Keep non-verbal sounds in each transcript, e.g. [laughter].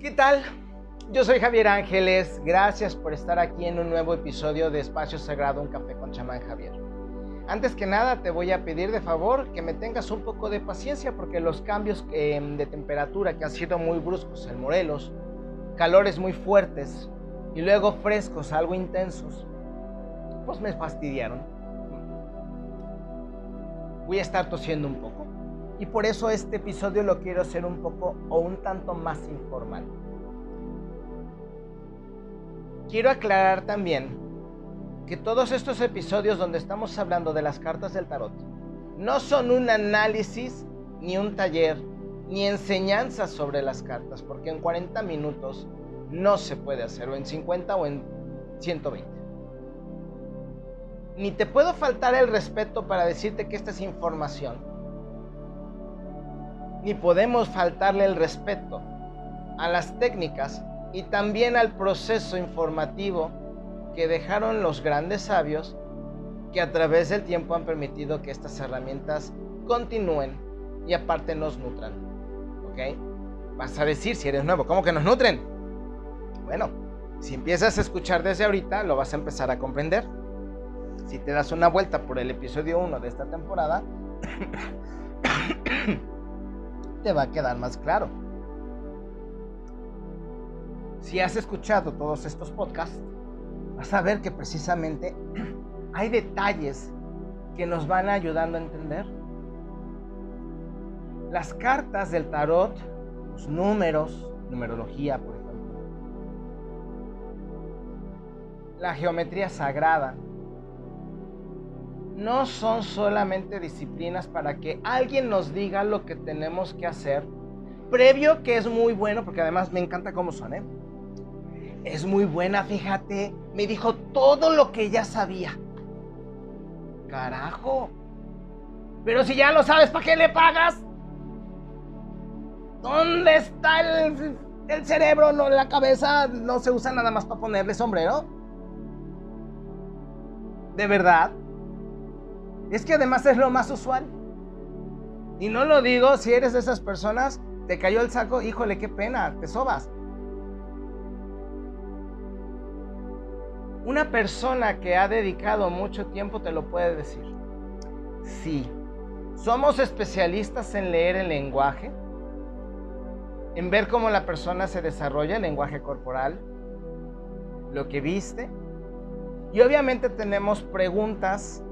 ¿Qué tal? Yo soy Javier Ángeles, gracias por estar aquí en un nuevo episodio de Espacio Sagrado, un café con chamán Javier. Antes que nada te voy a pedir de favor que me tengas un poco de paciencia porque los cambios em, de temperatura que han sido muy bruscos en Morelos, calores muy fuertes y luego frescos algo intensos, pues me fastidiaron. Voy a estar tosiendo un poco y por eso este episodio lo quiero hacer un poco o un tanto más informal. Quiero aclarar también que todos estos episodios donde estamos hablando de las cartas del tarot no son un análisis ni un taller ni enseñanza sobre las cartas, porque en 40 minutos no se puede hacer, o en 50 o en 120. Ni te puedo faltar el respeto para decirte que esta es información, ni podemos faltarle el respeto a las técnicas y también al proceso informativo que dejaron los grandes sabios que a través del tiempo han permitido que estas herramientas continúen y aparte nos nutran. ¿Ok? Vas a decir si eres nuevo, ¿cómo que nos nutren? Bueno, si empiezas a escuchar desde ahorita, lo vas a empezar a comprender. Si te das una vuelta por el episodio 1 de esta temporada, [coughs] [coughs] [coughs] te va a quedar más claro. Si has escuchado todos estos podcasts, vas a ver que precisamente [clears throat] hay detalles que nos van ayudando a entender. Las cartas del tarot, los números, numerología, por ejemplo, la geometría sagrada, no son solamente disciplinas para que alguien nos diga lo que tenemos que hacer, previo que es muy bueno, porque además me encanta cómo son, ¿eh? Es muy buena, fíjate. Me dijo todo lo que ya sabía. Carajo. Pero si ya lo sabes, ¿para qué le pagas? ¿Dónde está el, el cerebro? No, la cabeza no se usa nada más para ponerle sombrero. ¿De verdad? Es que además es lo más usual. Y no lo digo si eres de esas personas, te cayó el saco, híjole, qué pena, te sobas. Una persona que ha dedicado mucho tiempo te lo puede decir. Sí, somos especialistas en leer el lenguaje, en ver cómo la persona se desarrolla, el lenguaje corporal, lo que viste. Y obviamente tenemos preguntas,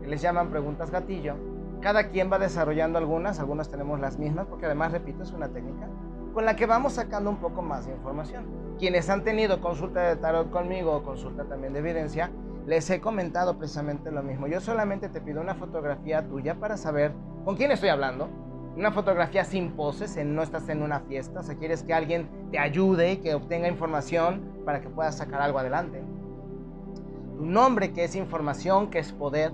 que les llaman preguntas gatillo. Cada quien va desarrollando algunas, algunas tenemos las mismas, porque además, repito, es una técnica con la que vamos sacando un poco más de información quienes han tenido consulta de tarot conmigo o consulta también de evidencia, les he comentado precisamente lo mismo. Yo solamente te pido una fotografía tuya para saber con quién estoy hablando. Una fotografía sin poses, en, no estás en una fiesta, o sea, quieres que alguien te ayude y que obtenga información para que puedas sacar algo adelante. Tu nombre, que es información, que es poder,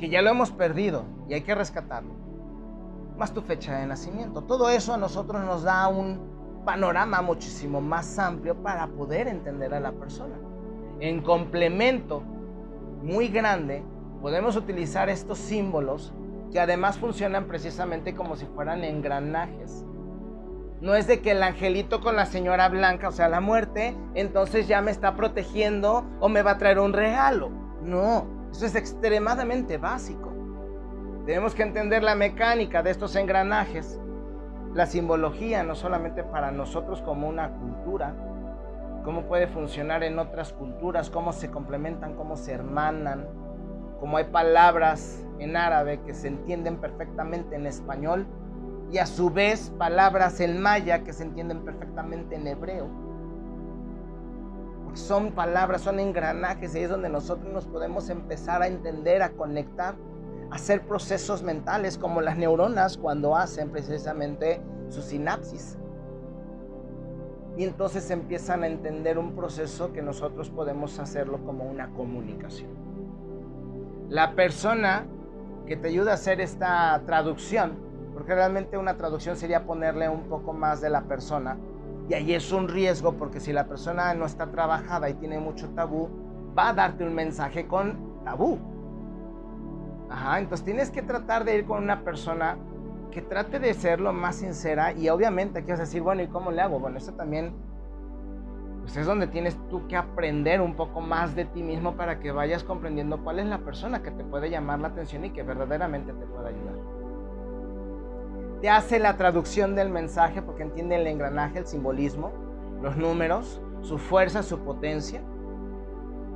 que ya lo hemos perdido y hay que rescatarlo. Más tu fecha de nacimiento. Todo eso a nosotros nos da un panorama muchísimo más amplio para poder entender a la persona. En complemento muy grande, podemos utilizar estos símbolos que además funcionan precisamente como si fueran engranajes. No es de que el angelito con la señora blanca, o sea, la muerte, entonces ya me está protegiendo o me va a traer un regalo. No, eso es extremadamente básico. Tenemos que entender la mecánica de estos engranajes la simbología, no solamente para nosotros como una cultura, cómo puede funcionar en otras culturas, cómo se complementan, cómo se hermanan, cómo hay palabras en árabe que se entienden perfectamente en español y a su vez palabras en maya que se entienden perfectamente en hebreo. Son palabras, son engranajes y es donde nosotros nos podemos empezar a entender, a conectar hacer procesos mentales como las neuronas cuando hacen precisamente su sinapsis. Y entonces empiezan a entender un proceso que nosotros podemos hacerlo como una comunicación. La persona que te ayuda a hacer esta traducción, porque realmente una traducción sería ponerle un poco más de la persona, y ahí es un riesgo porque si la persona no está trabajada y tiene mucho tabú, va a darte un mensaje con tabú. Ajá, entonces tienes que tratar de ir con una persona que trate de ser lo más sincera y obviamente aquí vas a decir, bueno, ¿y cómo le hago? Bueno, eso también pues es donde tienes tú que aprender un poco más de ti mismo para que vayas comprendiendo cuál es la persona que te puede llamar la atención y que verdaderamente te puede ayudar. Te hace la traducción del mensaje porque entiende el engranaje, el simbolismo, los números, su fuerza, su potencia.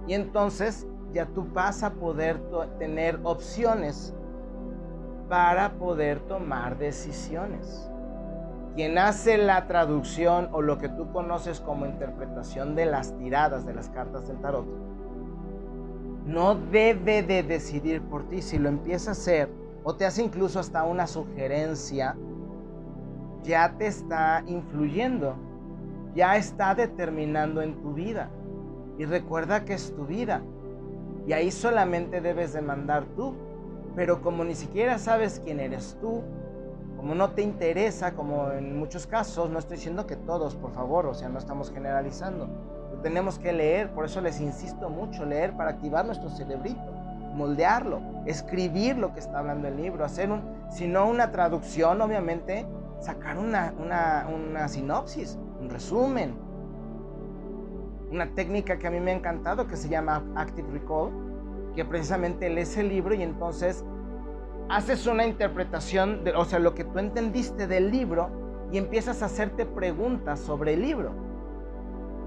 Y entonces ya tú vas a poder tener opciones para poder tomar decisiones. Quien hace la traducción o lo que tú conoces como interpretación de las tiradas de las cartas del tarot, no debe de decidir por ti. Si lo empieza a hacer o te hace incluso hasta una sugerencia, ya te está influyendo, ya está determinando en tu vida. Y recuerda que es tu vida. Y ahí solamente debes de mandar tú. Pero como ni siquiera sabes quién eres tú, como no te interesa, como en muchos casos, no estoy diciendo que todos, por favor, o sea, no estamos generalizando. tenemos que leer, por eso les insisto mucho, leer para activar nuestro cerebrito, moldearlo, escribir lo que está hablando el libro, hacer un, si no una traducción, obviamente, sacar una, una, una sinopsis, un resumen. Una técnica que a mí me ha encantado que se llama Active Recall, que precisamente lees el libro y entonces haces una interpretación, de, o sea, lo que tú entendiste del libro y empiezas a hacerte preguntas sobre el libro.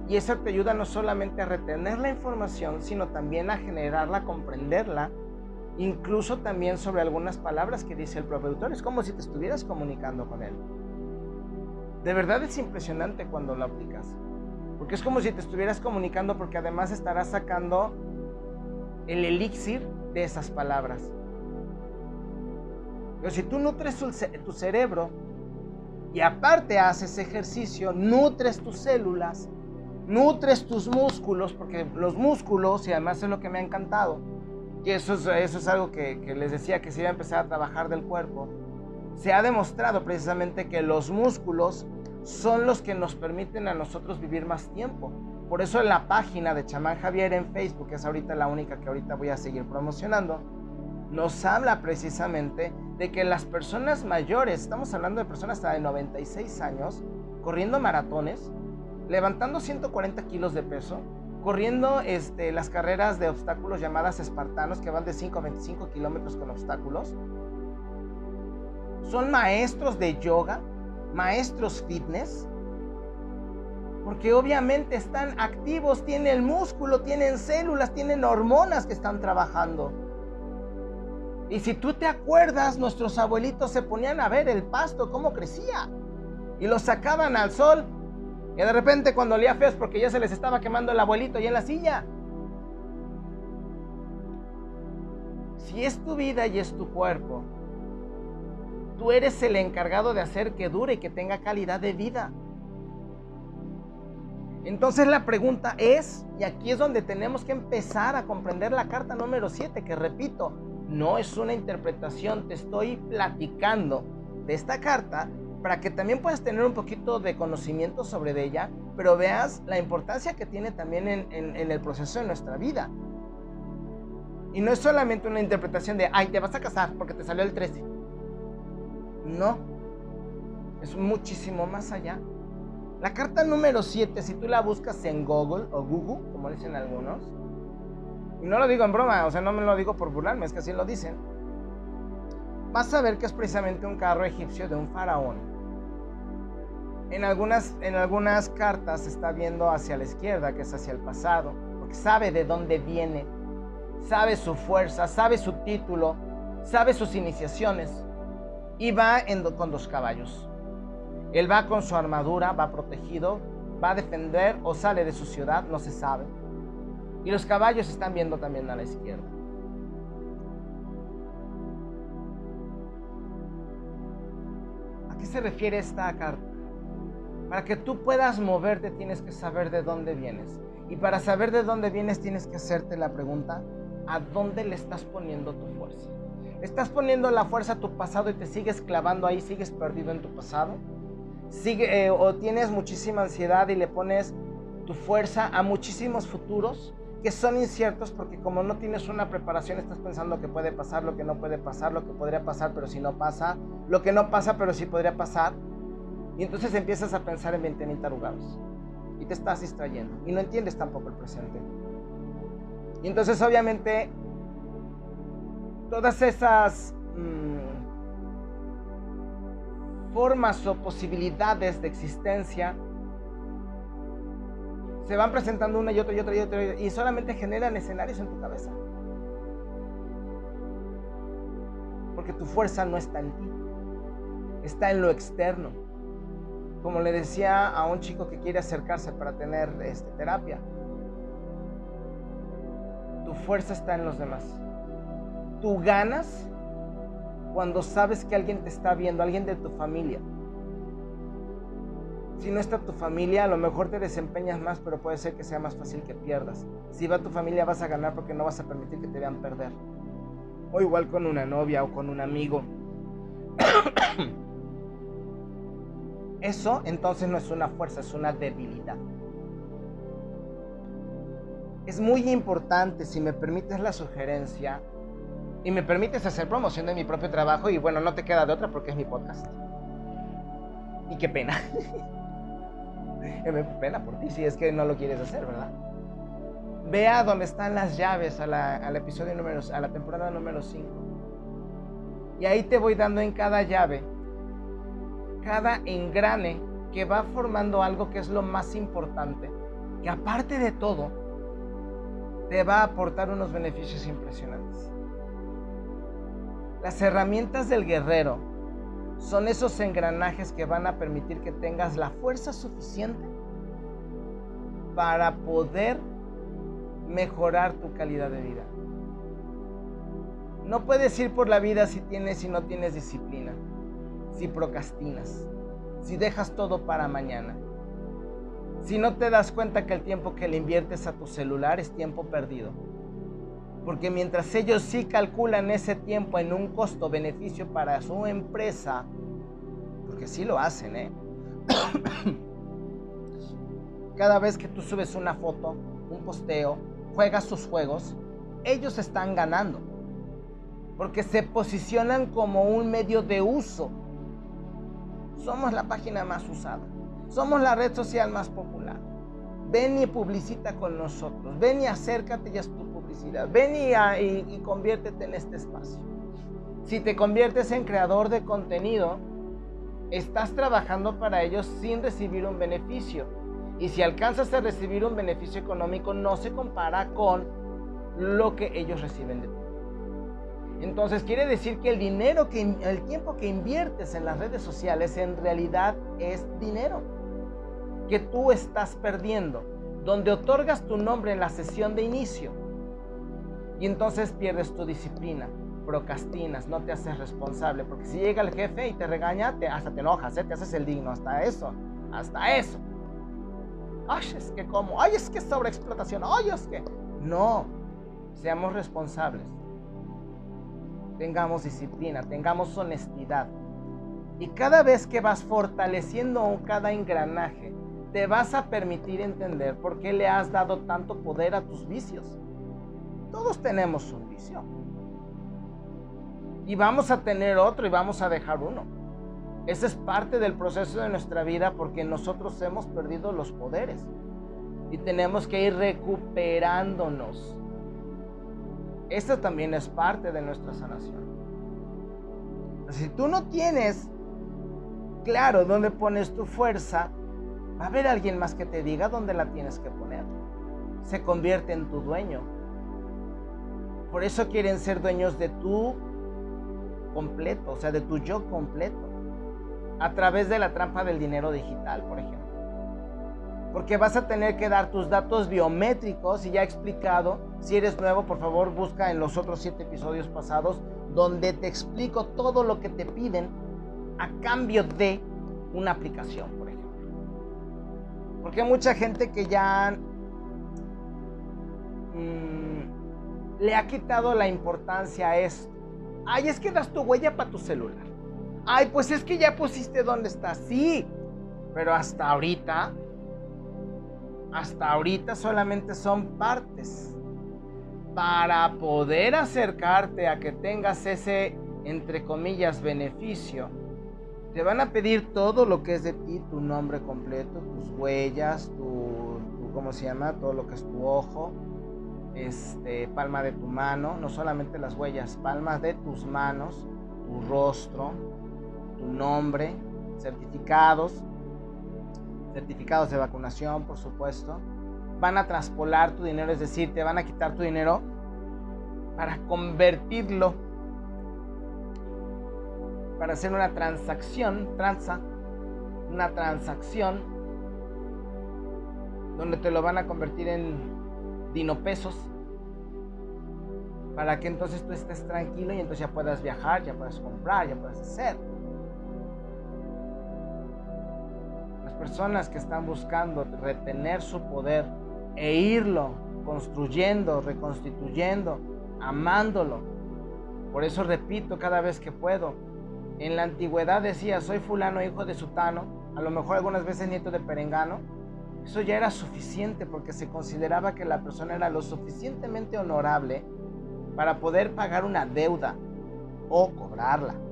Y eso te ayuda no solamente a retener la información, sino también a generarla, comprenderla, incluso también sobre algunas palabras que dice el propio autor. Es como si te estuvieras comunicando con él. De verdad es impresionante cuando lo aplicas. Porque es como si te estuvieras comunicando porque además estarás sacando el elixir de esas palabras. Pero si tú nutres tu, cerebro y aparte haces ejercicio, nutres tus células, nutres tus músculos, porque los músculos, y además es lo que me ha encantado, que eso es, eso es algo que, que les decía que se iba a empezar a trabajar del cuerpo, se ha demostrado precisamente que los músculos son los que nos permiten a nosotros vivir más tiempo. Por eso en la página de Chamán Javier en Facebook, que es ahorita la única que ahorita voy a seguir promocionando, nos habla precisamente de que las personas mayores, estamos hablando de personas hasta de 96 años, corriendo maratones, levantando 140 kilos de peso, corriendo este, las carreras de obstáculos llamadas espartanos, que van de 5 a 25 kilómetros con obstáculos, son maestros de yoga, maestros fitness, porque obviamente están activos, tienen músculo, tienen células, tienen hormonas que están trabajando. Y si tú te acuerdas, nuestros abuelitos se ponían a ver el pasto, cómo crecía. Y lo sacaban al sol. Y de repente cuando olía feo es porque ya se les estaba quemando el abuelito y en la silla. Si es tu vida y es tu cuerpo, tú eres el encargado de hacer que dure y que tenga calidad de vida. Entonces la pregunta es, y aquí es donde tenemos que empezar a comprender la carta número 7, que repito, no es una interpretación, te estoy platicando de esta carta para que también puedas tener un poquito de conocimiento sobre ella, pero veas la importancia que tiene también en, el proceso de nuestra vida. Y no es solamente una interpretación de, ay, te vas a casar porque te salió el 13. No, es muchísimo más allá. La carta número 7, si tú la buscas en Google o Google, como dicen algunos, y no lo digo en broma, o sea, no me lo digo por burlarme, es que así lo dicen. Vas a ver que es precisamente un carro egipcio de un faraón. En algunas, en algunas cartas está viendo hacia la izquierda, que es hacia el pasado, porque sabe de dónde viene, sabe su fuerza, sabe su título, sabe sus iniciaciones y va con dos caballos. Él va con su armadura, va protegido, va a defender o sale de su ciudad, no se sabe. Y los caballos están viendo también a la izquierda. ¿A qué se refiere esta carta? Para que tú puedas moverte tienes que saber de dónde vienes. Y para saber de dónde vienes tienes que hacerte la pregunta, ¿a dónde le estás poniendo tu fuerza? ¿Estás poniendo la fuerza a tu pasado y te sigues clavando ahí, sigues perdido en tu pasado? Sigue, eh, o tienes muchísima ansiedad y le pones tu fuerza a muchísimos futuros que son inciertos porque como no tienes una preparación estás pensando que puede pasar, lo que no puede pasar, lo que podría pasar pero si no pasa, lo que no pasa pero si podría pasar. Y entonces empiezas a pensar en 20.000 tarugados y te estás distrayendo y no entiendes tampoco el presente. Y entonces obviamente todas esas mm, formas o posibilidades de existencia se van presentando una y otra y otra y otra y solamente generan escenarios en tu cabeza. Porque tu fuerza no está en ti, está en lo externo. Como le decía a un chico que quiere acercarse para tener este, terapia, tu fuerza está en los demás. Tú ganas cuando sabes que alguien te está viendo, alguien de tu familia. Si no está tu familia, a lo mejor te desempeñas más, pero puede ser que sea más fácil que pierdas. Si va tu familia, vas a ganar porque no vas a permitir que te vean perder. O igual con una novia o con un amigo. [coughs] Eso entonces no es una fuerza, es una debilidad. Es muy importante, si me permites la sugerencia, y me permites hacer promoción de mi propio trabajo, y bueno, no te queda de otra porque es mi podcast. Y qué pena. [laughs] [laughs] me pena por ti si es que no lo quieres hacer, ¿verdad? Vea dónde están las llaves a la, al episodio número, a la temporada número 5. Y ahí te voy dando en cada llave, cada engrane que va formando algo que es lo más importante, que aparte de todo, te va a aportar unos beneficios impresionantes. Las herramientas del guerrero son esos engranajes que van a permitir que tengas la fuerza suficiente para poder mejorar tu calidad de vida. No puedes ir por la vida si tienes y no tienes disciplina, si procrastinas, si dejas todo para mañana, si no te das cuenta que el tiempo que le inviertes a tu celular es tiempo perdido. Porque mientras ellos sí calculan ese tiempo en un costo-beneficio para su empresa, porque sí lo hacen, ¿eh? [coughs] Cada vez que tú subes una foto, un posteo, juegas sus juegos, ellos están ganando. Porque se posicionan como un medio de uso. Somos la página más usada. Somos la red social más popular. Ven y publicita con nosotros. Ven y acércate y haz tu publicidad. Ven y, y conviértete en este espacio. Si te conviertes en creador de contenido, estás trabajando para ellos sin recibir un beneficio. Y si alcanzas a recibir un beneficio económico, no se compara con lo que ellos reciben de ti. Entonces quiere decir que el dinero, que, el tiempo que inviertes en las redes sociales en realidad es dinero que tú estás perdiendo, donde otorgas tu nombre en la sesión de inicio y entonces pierdes tu disciplina, procrastinas, no te haces responsable, porque si llega el jefe y te regaña, te, hasta te enojas, ¿eh? te haces el digno, hasta eso, hasta eso ay, es que como, ay, es que sobreexplotación, ay, es que... No, seamos responsables. Tengamos disciplina, tengamos honestidad. Y cada vez que vas fortaleciendo cada engranaje, te vas a permitir entender por qué le has dado tanto poder a tus vicios. Todos tenemos un vicio. Y vamos a tener otro y vamos a dejar uno. Ese es parte del proceso de nuestra vida porque nosotros hemos perdido los poderes y tenemos que ir recuperándonos. Esto también es parte de nuestra sanación. Si tú no tienes claro dónde pones tu fuerza, va a haber alguien más que te diga dónde la tienes que poner. Se convierte en tu dueño. Por eso quieren ser dueños de tu completo, o sea, de tu yo completo a través de la trampa del dinero digital, por ejemplo. Porque vas a tener que dar tus datos biométricos y ya he explicado, si eres nuevo, por favor busca en los otros siete episodios pasados donde te explico todo lo que te piden a cambio de una aplicación, por ejemplo. Porque hay mucha gente que ya mm, le ha quitado la importancia a esto. Ay, es que das tu huella para tu celular. Ay, pues es que ya pusiste dónde estás. Sí, pero hasta ahorita, hasta ahorita solamente son partes. Para poder acercarte a que tengas ese, entre comillas, beneficio, te van a pedir todo lo que es de ti, tu nombre completo, tus huellas, tu, ¿cómo se llama? Todo lo que es tu ojo, este, palma de tu mano, no solamente las huellas, palmas de tus manos, tu rostro, tu nombre, certificados, certificados de vacunación, por supuesto. Van a traspolar tu dinero, es decir, te van a quitar tu dinero para convertirlo, para hacer una transacción, transa, una transacción donde te lo van a convertir en dinopesos para que entonces tú estés tranquilo y entonces ya puedas viajar, ya puedas comprar, ya puedas hacer. personas que están buscando retener su poder e irlo construyendo, reconstituyendo, amándolo. Por eso repito cada vez que puedo. En la antigüedad decía, soy fulano hijo de sutano, a lo mejor algunas veces nieto de perengano. Eso ya era suficiente porque se consideraba que la persona era lo suficientemente honorable para poder pagar una deuda o cobrarla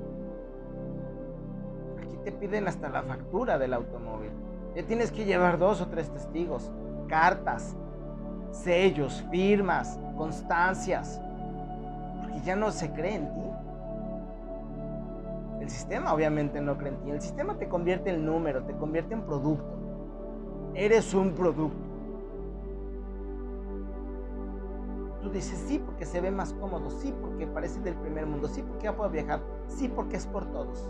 te piden hasta la factura del automóvil. Ya tienes que llevar dos o tres testigos, cartas, sellos, firmas, constancias, porque ya no se cree en ti. El sistema obviamente no cree en ti. El sistema te convierte en número, te convierte en producto. Eres un producto. Tú dices sí porque se ve más cómodo, sí porque parece del primer mundo, sí porque ya puedo viajar, sí porque es por todos.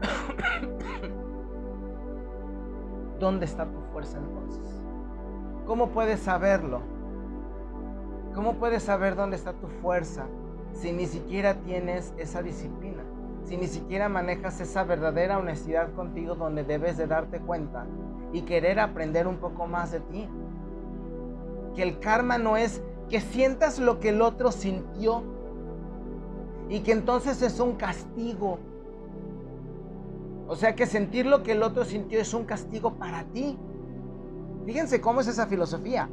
[coughs] ¿Dónde está tu fuerza entonces? ¿Cómo puedes saberlo? ¿Cómo puedes saber dónde está tu fuerza si ni siquiera tienes esa disciplina? Si ni siquiera manejas esa verdadera honestidad contigo donde debes de darte cuenta y querer aprender un poco más de ti. Que el karma no es que sientas lo que el otro sintió y que entonces es un castigo o sea que sentir lo que el otro sintió es un castigo para ti. Fíjense cómo es esa filosofía.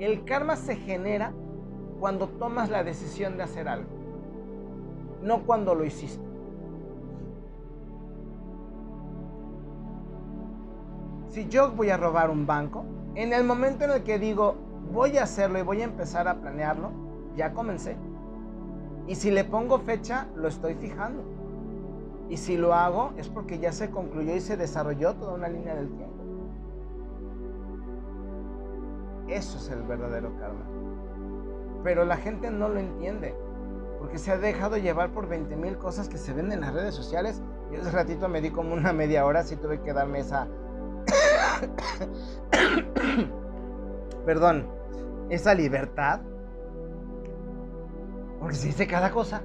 El karma se genera cuando tomas la decisión de hacer algo, no cuando lo hiciste. Si yo voy a robar un banco, en el momento en el que digo voy a hacerlo y voy a empezar a planearlo, ya comencé. Y si le pongo fecha, lo estoy fijando. Y si lo hago, es porque ya se concluyó y se desarrolló toda una línea del tiempo. Eso es el verdadero karma. Pero la gente no lo entiende. Porque se ha dejado llevar por 20 mil cosas que se ven en las redes sociales. Y ese ratito me di como una media hora, así tuve que darme esa... [coughs] Perdón, esa libertad porque se dice cada cosa.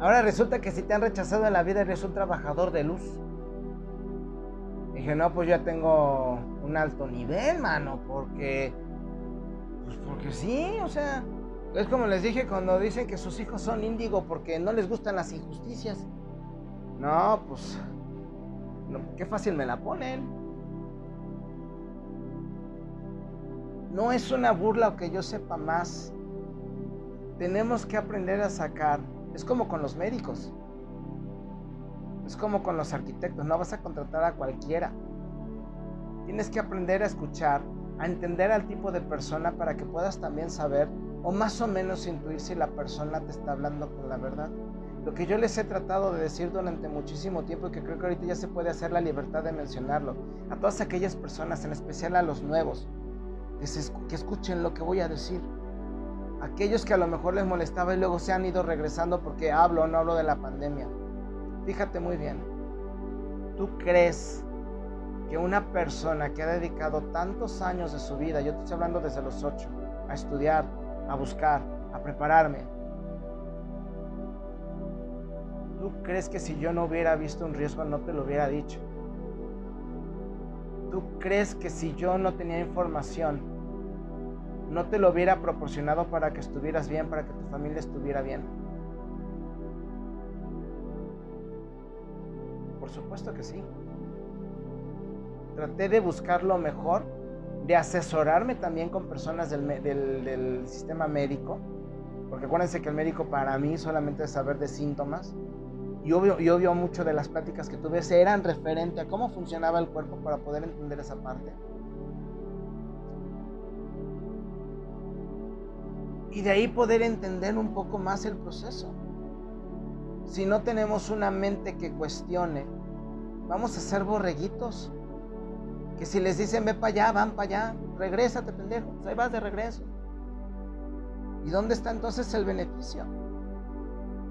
Ahora resulta que si te han rechazado en la vida eres un trabajador de luz. Dije, no, pues ya tengo un alto nivel, mano, porque. Pues porque sí, o sea. Es como les dije cuando dicen que sus hijos son índigo porque no les gustan las injusticias. No, pues. qué fácil me la ponen. No es una burla o que yo sepa más tenemos que aprender a sacar. Es como con los médicos. Es como con los arquitectos. No vas a contratar a cualquiera. Tienes que aprender a escuchar, a entender al tipo de persona para que puedas también saber o más o menos intuir si la persona te está hablando con la verdad. Lo que yo les he tratado de decir durante muchísimo tiempo y que creo que ahorita ya se puede hacer la libertad de mencionarlo, a todas aquellas personas, en especial a los nuevos, que escuchen lo que voy a decir aquellos que a lo mejor les molestaba y luego se han ido regresando porque hablo o no hablo de la pandemia. Fíjate muy bien, ¿tú crees que una persona que ha dedicado tantos años de su vida, yo te estoy hablando desde los ocho, a estudiar, a buscar, a prepararme, ¿tú crees que si yo no hubiera visto un riesgo no te lo hubiera dicho? ¿Tú crees que si yo no tenía información no te lo hubiera proporcionado para que estuvieras bien, para que tu familia estuviera bien. Por supuesto que sí. Traté de buscar lo mejor, de asesorarme también con personas del, sistema médico, porque acuérdense que el médico para mí solamente es saber de síntomas, y obvio, y obvio mucho de las pláticas que tuve eran referente a cómo funcionaba el cuerpo para poder entender esa parte. Y de ahí poder entender un poco más el proceso. Si no tenemos una mente que cuestione, vamos a ser borreguitos. Que si les dicen ve para allá, van para allá, regrésate pendejo, pues ahí vas de regreso. ¿Y dónde está entonces el beneficio?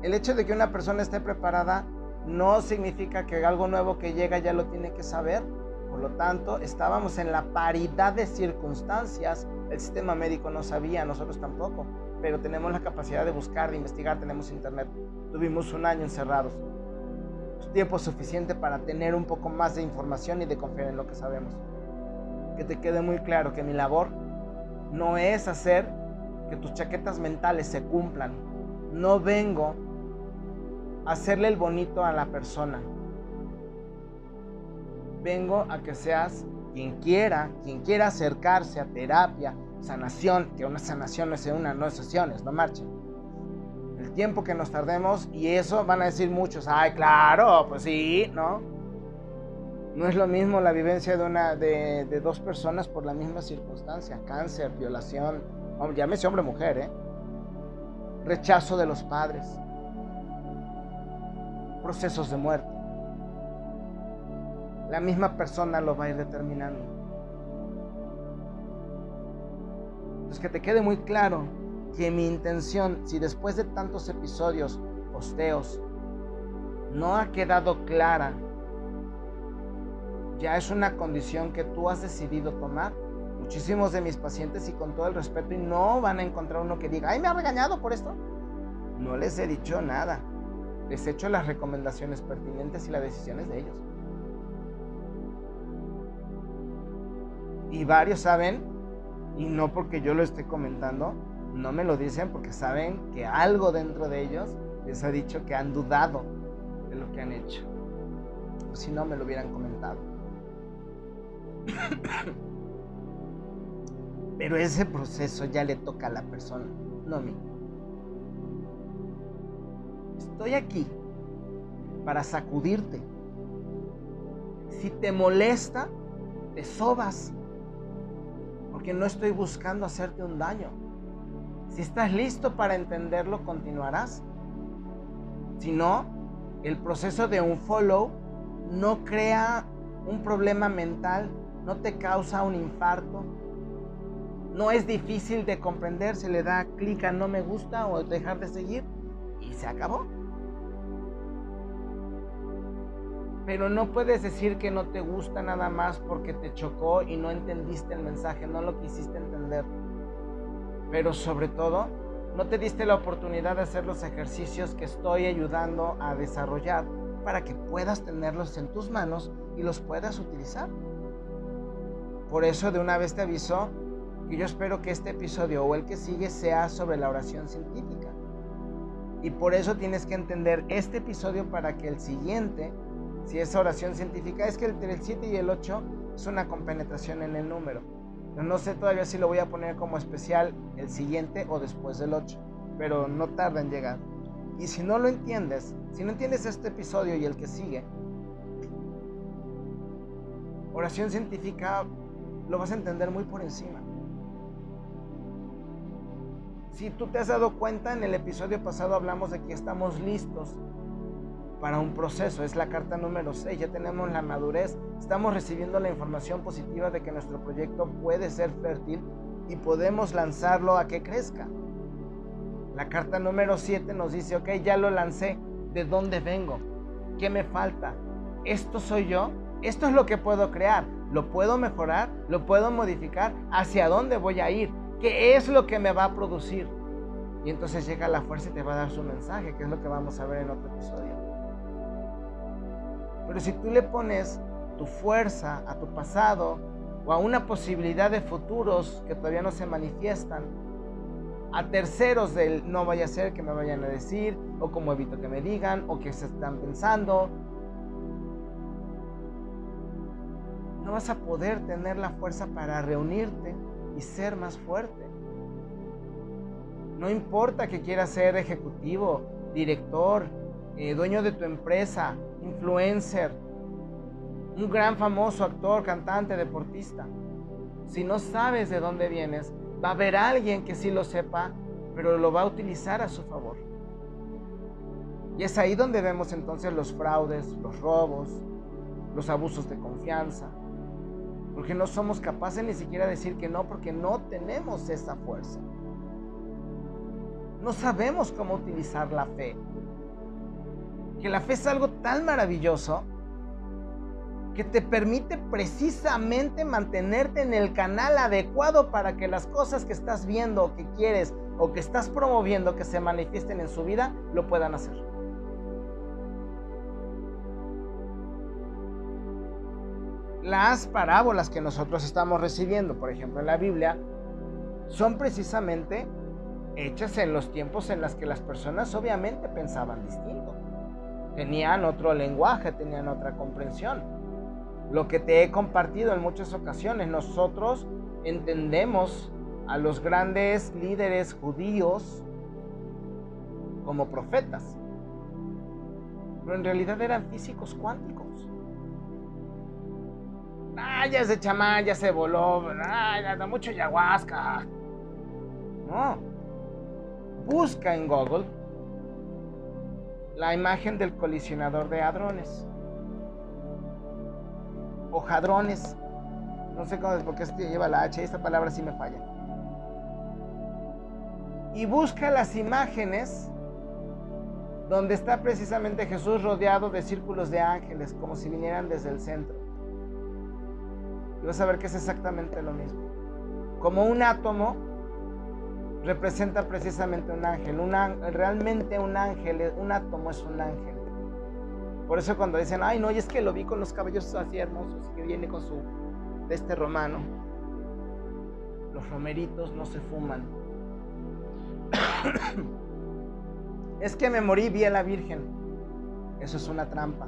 El hecho de que una persona esté preparada no significa que algo nuevo que llega ya lo tiene que saber. Por lo tanto, estábamos en la paridad de circunstancias. El sistema médico no sabía, nosotros tampoco. Pero tenemos la capacidad de buscar, de investigar, tenemos internet. Tuvimos un año encerrados. Tiempo suficiente para tener un poco más de información y de confiar en lo que sabemos. Que te quede muy claro que mi labor no es hacer que tus chaquetas mentales se cumplan. No vengo hacerle el bonito a la persona. Vengo a que seas quien quiera, quien quiera acercarse a terapia, sanación, que una sanación no es una, no es sesiones, no marchen. El tiempo que nos tardemos y eso van a decir muchos, ay, claro, pues sí, ¿no? No es lo mismo la vivencia de, una, de, de dos personas por la misma circunstancia, cáncer, violación, llámese hombre o mujer, ¿eh? rechazo de los padres, procesos de muerte. La misma persona lo va a ir determinando. Entonces que te quede muy claro que mi intención, si después de tantos episodios, posteos, no ha quedado clara, ya es una condición que tú has decidido tomar. Muchísimos de mis pacientes y con todo el respeto y no van a encontrar uno que diga, ay, me ha regañado por esto. No les he dicho nada les echo las recomendaciones pertinentes y las decisiones de ellos. Y varios saben, y no porque yo lo esté comentando, no me lo dicen porque saben que algo dentro de ellos les ha dicho que han dudado de lo que han hecho. Si no, me lo hubieran comentado. [coughs] Pero ese proceso ya le toca a la persona, no a mí. Estoy aquí para sacudirte. Si te molesta, te sobas. Porque no estoy buscando hacerte un daño. Si estás listo para entenderlo, continuarás. Si no, el proceso de un follow no crea un problema mental, no te causa un infarto. No es difícil de comprender, se le da clic a no me gusta o dejar de seguir y se acabó. Pero no puedes decir que no te gusta nada más porque te chocó y no entendiste el mensaje, no lo quisiste entender. Pero sobre todo, no te diste la oportunidad de hacer los ejercicios que estoy ayudando a desarrollar para que puedas tenerlos en tus manos y los puedas utilizar. Por eso de una vez te aviso que yo espero que este episodio o el que sigue sea sobre la oración científica. Y por eso tienes que entender este episodio para que el siguiente si es oración científica, es que entre el 7 y el 8 es una compenetración en el número. No sé todavía si lo voy a poner como especial el siguiente o después del 8, pero no tarda en llegar. Y si no lo entiendes, si no entiendes este episodio y el que sigue, oración científica lo vas a entender muy por encima. Si tú te has dado cuenta, en el episodio pasado hablamos de que estamos listos para un proceso. Es la carta número 6. Ya tenemos la madurez. Estamos recibiendo la información positiva de que nuestro proyecto puede ser fértil y podemos lanzarlo a que crezca. La carta número 7 nos dice, ok, ya lo lancé. ¿De dónde vengo? ¿Qué me falta? ¿Esto soy yo? Esto es lo que puedo crear. ¿Lo puedo mejorar? ¿Lo puedo modificar? ¿Hacia dónde voy a ir? ¿Qué es lo que me va a producir? Y entonces llega la fuerza y te va a dar su mensaje, que es lo que vamos a ver en otro episodio. Pero si tú le pones tu fuerza a tu pasado o a una posibilidad de futuros que todavía no se manifiestan, a terceros del no vaya a ser que me vayan a decir, o cómo evito que me digan, o que se están pensando, no vas a poder tener la fuerza para reunirte y ser más fuerte. No importa que quieras ser ejecutivo, director, eh, dueño de tu empresa, influencer, un gran famoso actor, cantante, deportista. Si no sabes de dónde vienes, va a haber alguien que sí lo sepa, pero lo va a utilizar a su favor. Y es ahí donde vemos entonces los fraudes, los robos, los abusos de confianza, porque no somos capaces ni siquiera de decir que no, porque no tenemos esa fuerza. No sabemos cómo utilizar la fe. Que la fe es algo tan maravilloso que te permite precisamente mantenerte en el canal adecuado para que las cosas que estás viendo o que quieres o que estás promoviendo que se manifiesten en su vida lo puedan hacer. Las parábolas que nosotros estamos recibiendo, por ejemplo, en la Biblia, son precisamente hechas en los tiempos en los que las personas obviamente pensaban distinto. Tenían otro lenguaje, tenían otra comprensión lo que te he compartido en muchas ocasiones. Nosotros entendemos a los grandes líderes judíos como profetas, pero en realidad eran físicos cuánticos. Ah, ya de chamán, ya se voló, ah, ya da mucho ayahuasca. No. Busca en Google la imagen del colisionador de hadrones o jadrones. No sé cómo es porque este lleva la H, esta palabra sí me falla. Y busca las imágenes donde está precisamente Jesús rodeado de círculos de ángeles, como si vinieran desde el centro. Y vas a ver que es exactamente lo mismo. Como un átomo representa precisamente un ángel. Un, realmente un ángel, un átomo es un ángel. Por eso cuando dicen, ay no, y es que lo vi con los cabellos así hermosos y que viene con su de este romano, los romeritos no se fuman. [coughs] es que me morí, vi a la Virgen. Eso es una trampa.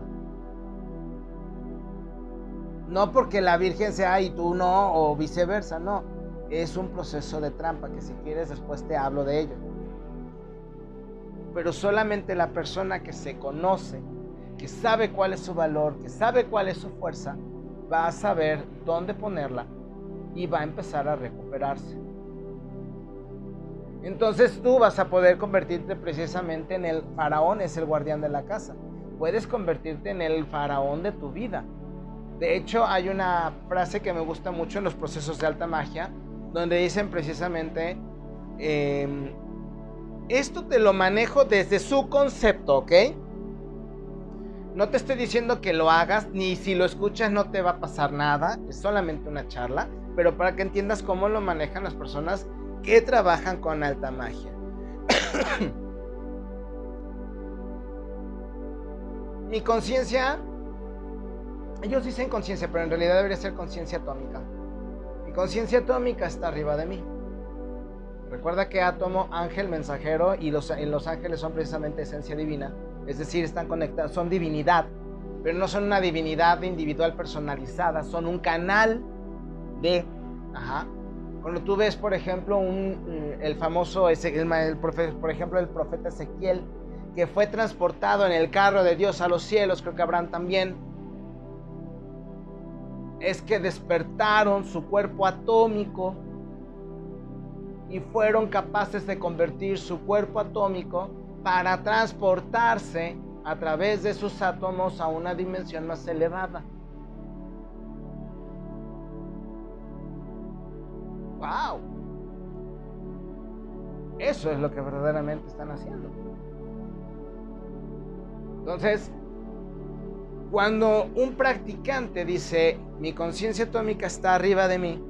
No porque la Virgen sea y tú no, o viceversa, no. Es un proceso de trampa que si quieres después te hablo de ello. Pero solamente la persona que se conoce que sabe cuál es su valor, que sabe cuál es su fuerza, va a saber dónde ponerla y va a empezar a recuperarse. Entonces tú vas a poder convertirte precisamente en el faraón, es el guardián de la casa. Puedes convertirte en el faraón de tu vida. De hecho, hay una frase que me gusta mucho en los procesos de alta magia, donde dicen precisamente, em, esto te lo manejo desde su concepto, ¿ok? No te estoy diciendo que lo hagas, ni si lo escuchas no te va a pasar nada, es solamente una charla, pero para que entiendas cómo lo manejan las personas que trabajan con alta magia. [coughs] Mi conciencia, ellos dicen conciencia, pero en realidad debería ser conciencia atómica. Conciencia atómica está arriba de mí. Recuerda que átomo, ángel, mensajero y los, los ángeles son precisamente esencia divina es decir, están conectados, son divinidad, pero no son una divinidad individual personalizada, son un canal de, ajá. Cuando tú ves, por ejemplo, mm, el famoso, el, el, por ejemplo, el profeta Ezequiel, que fue transportado en el carro de Dios a los cielos, creo que Abraham también, es que despertaron su cuerpo atómico y fueron capaces de convertir su cuerpo atómico para transportarse a través de sus átomos a una dimensión más elevada. ¡Wow! Eso es lo que verdaderamente están haciendo. Entonces, cuando un practicante dice, mi conciencia atómica está arriba de mí,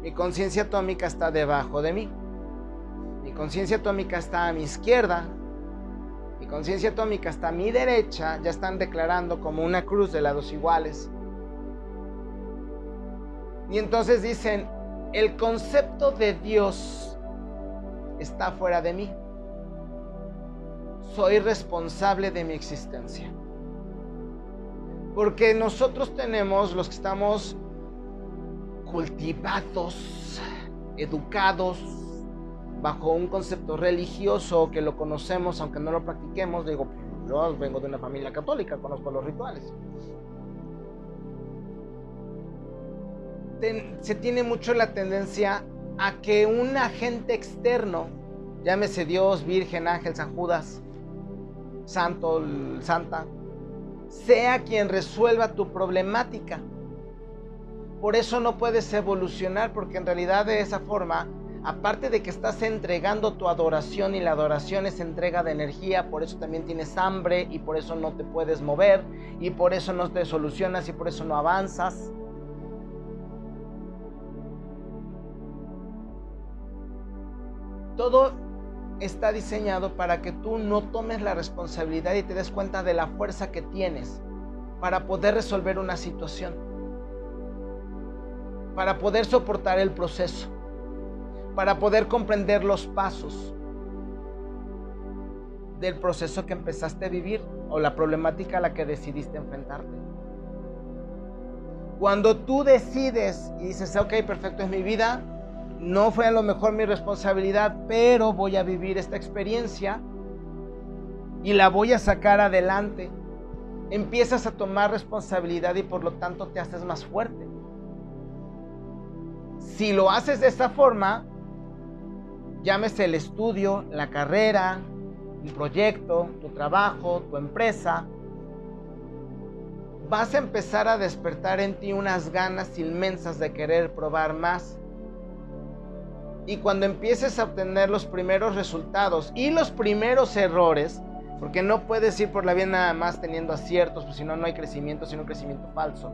mi conciencia atómica está debajo de mí, mi conciencia atómica está a mi izquierda, mi conciencia atómica está a mi derecha, ya están declarando como una cruz de lados iguales. Y entonces dicen, el concepto de Dios está fuera de mí. Soy responsable de mi existencia. Porque nosotros tenemos, los que estamos cultivados, educados, bajo un concepto religioso que lo conocemos, aunque no lo practiquemos, digo, yo vengo de una familia católica, conozco los rituales. se tiene mucho la tendencia a que un agente externo, llámese Dios, Virgen, Ángel, San Judas, Santo, Santa, sea quien resuelva tu problemática. Por eso no puedes evolucionar, porque en realidad de esa forma, aparte de que estás entregando tu adoración y la adoración es entrega de energía, por eso también tienes hambre y por eso no te puedes mover y por eso no te solucionas y por eso no avanzas. Todo está diseñado para que tú no tomes la responsabilidad y te des cuenta de la fuerza que tienes para poder resolver una situación, para poder soportar el proceso, para poder comprender los pasos del proceso que empezaste a vivir o la problemática a la que decidiste enfrentarte. Cuando tú decides y dices, ok, perfecto, es mi vida, no fue a lo mejor mi responsabilidad, pero voy a vivir esta experiencia y la voy a sacar adelante. Empiezas a tomar responsabilidad y por lo tanto te haces más fuerte. Si lo haces de esta forma, llámese el estudio, la carrera, un proyecto, tu trabajo, tu empresa, vas a empezar a despertar en ti unas ganas inmensas de querer probar más y cuando empieces a obtener los primeros resultados y los primeros errores, porque no puedes ir por la vida nada más teniendo aciertos, pues si no, no hay crecimiento, sino crecimiento falso.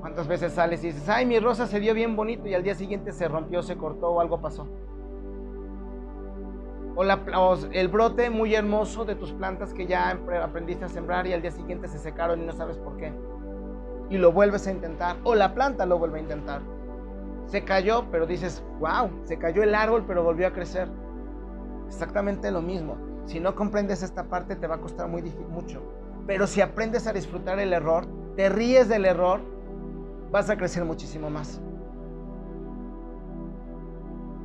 ¿Cuántas veces sales y dices, ay, mi rosa se vio bien bonito y al día siguiente se rompió, se cortó o algo pasó? O, o el brote muy hermoso de tus plantas que ya aprendiste a sembrar y al día siguiente se secaron y no sabes por qué. Y lo vuelves a intentar. O la planta lo vuelve a intentar se cayó, pero dices, wow, se cayó el árbol, pero volvió a crecer. Exactamente lo mismo. Si no comprendes esta parte, te va a costar muy mucho. Pero si aprendes a disfrutar el error, te ríes del error, vas a crecer muchísimo más.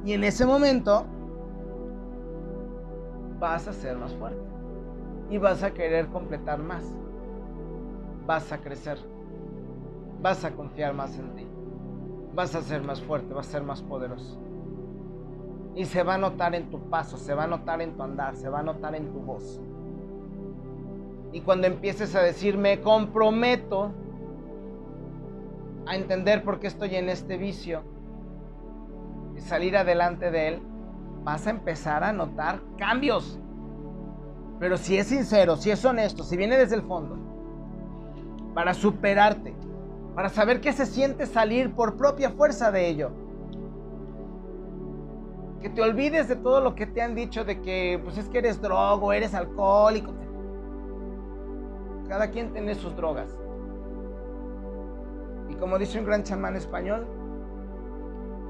Y en ese momento vas a ser más fuerte. Y vas a querer completar más. Vas a crecer. Vas a confiar más en ti vas a ser más fuerte, vas a ser más poderoso. Y se va a notar en tu paso, se va a notar en tu andar, se va a notar en tu voz. Y cuando empieces a decir, me comprometo a entender por qué estoy en este vicio y salir adelante de él, vas a empezar a notar cambios. Pero si es sincero, si es honesto, si viene desde el fondo, para superarte, para saber qué se siente salir por propia fuerza de ello. Que te olvides de todo lo que te han dicho de que pues es que eres drogo, eres alcohólico. Cada quien tiene sus drogas. Y como dice un gran chamán español,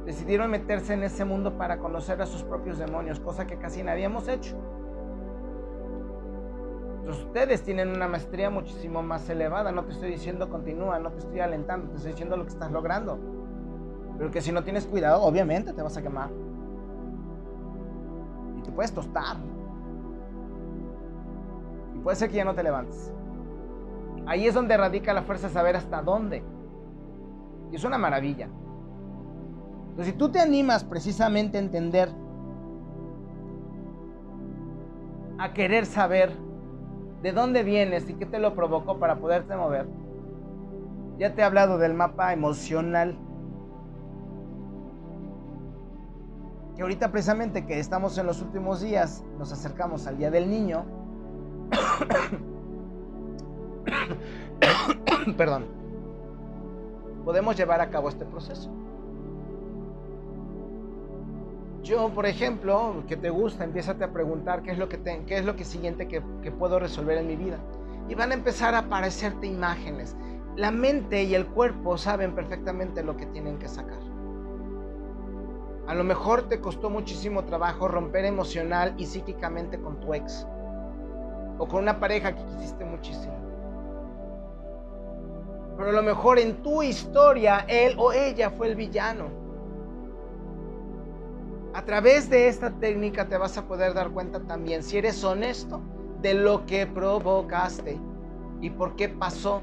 decidieron meterse en ese mundo para conocer a sus propios demonios, cosa que casi nadie hemos hecho ustedes tienen una maestría muchísimo más elevada. No te estoy diciendo continúa, no te estoy alentando, te estoy diciendo lo que estás logrando. Pero que si no tienes cuidado, obviamente te vas a quemar. Y te puedes tostar. Y puede ser que ya no te levantes. Ahí es donde radica la fuerza de saber hasta dónde. Y es una maravilla. Entonces, si tú te animas precisamente a entender, a querer saber de dónde vienes y qué te lo provocó para poderte mover. Ya te he hablado del mapa emocional. Que ahorita precisamente que estamos en los últimos días, nos acercamos al Día del Niño. [coughs] Perdón. Podemos llevar a cabo este proceso. Yo, por ejemplo, que te gusta, empiezate a preguntar qué es lo que, qué es lo que siguiente que, que puedo resolver en mi vida. Y van a empezar a aparecerte imágenes. La mente y el cuerpo saben perfectamente lo que tienen que sacar. A lo mejor te costó muchísimo trabajo romper emocional y psíquicamente con tu ex. O con una pareja que quisiste muchísimo. Pero a lo mejor en tu historia él o ella fue el villano. A través de esta técnica te vas a poder dar cuenta también si eres honesto de lo que provocaste y por qué pasó.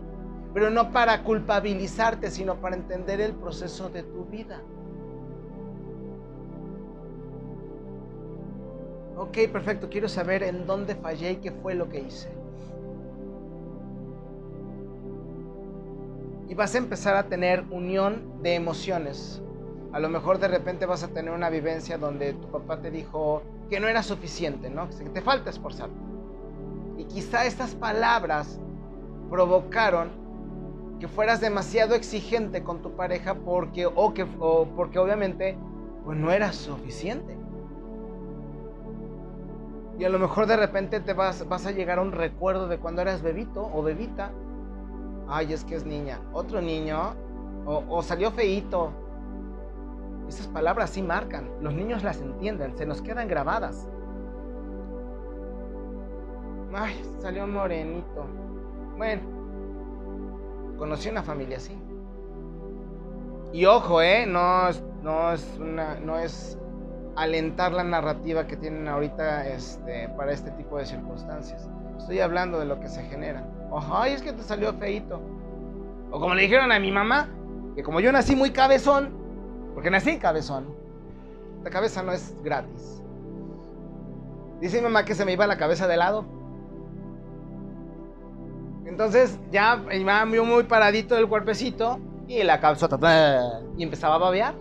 Pero no para culpabilizarte, sino para entender el proceso de tu vida. Ok, perfecto, quiero saber en dónde fallé y qué fue lo que hice. Y vas a empezar a tener unión de emociones. A lo mejor de repente vas a tener una vivencia donde tu papá te dijo que no era suficiente, ¿no? Que te falta esforzarte. Y quizá estas palabras provocaron que fueras demasiado exigente con tu pareja porque, o que, o porque obviamente pues no era suficiente. Y a lo mejor de repente te vas, vas a llegar a un recuerdo de cuando eras bebito o bebita. Ay, es que es niña. Otro niño. O, o salió feito. Esas palabras sí marcan. Los niños las entienden. Se nos quedan grabadas. Ay, salió morenito. Bueno, conocí una familia así. Y ojo, ¿eh? No, no, es, una, no es alentar la narrativa que tienen ahorita este, para este tipo de circunstancias. Estoy hablando de lo que se genera. Ay, es que te salió feito. O como le dijeron a mi mamá, que como yo nací muy cabezón, porque nací cabezón, la cabeza no es gratis. Dice mi mamá que se me iba la cabeza de lado. Entonces ya mi mamá vio muy paradito del cuerpecito y la cabeza y empezaba a babear.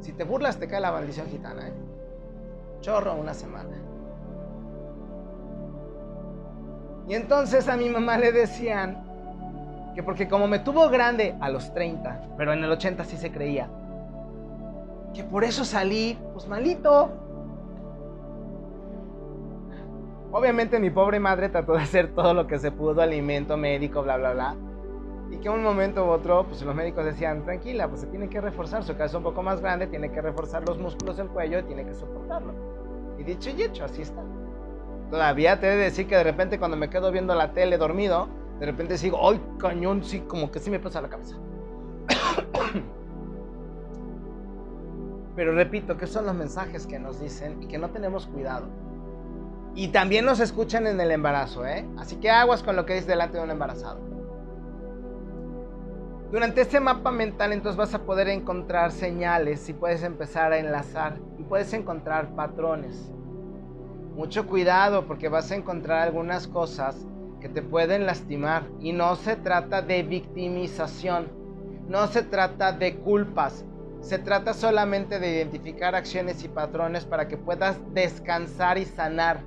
Si te burlas, te cae la maldición gitana, ¿eh? Chorro una semana. Y entonces a mi mamá le decían que porque como me tuvo grande a los 30, pero en el 80 sí se creía, que por eso salí, pues malito. Obviamente mi pobre madre trató de hacer todo lo que se pudo, alimento médico, bla, bla, bla. Y que un momento u otro, pues los médicos decían, tranquila, pues se tiene que reforzar, su cabeza es un poco más grande, tiene que reforzar los músculos del cuello tiene que soportarlo. Y dicho y hecho, así está. Todavía te he de decir que de repente cuando me quedo viendo la tele dormido, de repente sigo, ¡ay, cañón! Sí, como que sí me pasa la cabeza. Pero repito, que son los mensajes que nos dicen y que no tenemos cuidado. Y también nos escuchan en el embarazo, ¿eh? Así que aguas con lo que dice delante de un embarazado. Durante este mapa mental entonces vas a poder encontrar señales y puedes empezar a enlazar y puedes encontrar patrones. Mucho cuidado porque vas a encontrar algunas cosas que te pueden lastimar y no se trata de victimización, no se trata de culpas, se trata solamente de identificar acciones y patrones para que puedas descansar y sanar.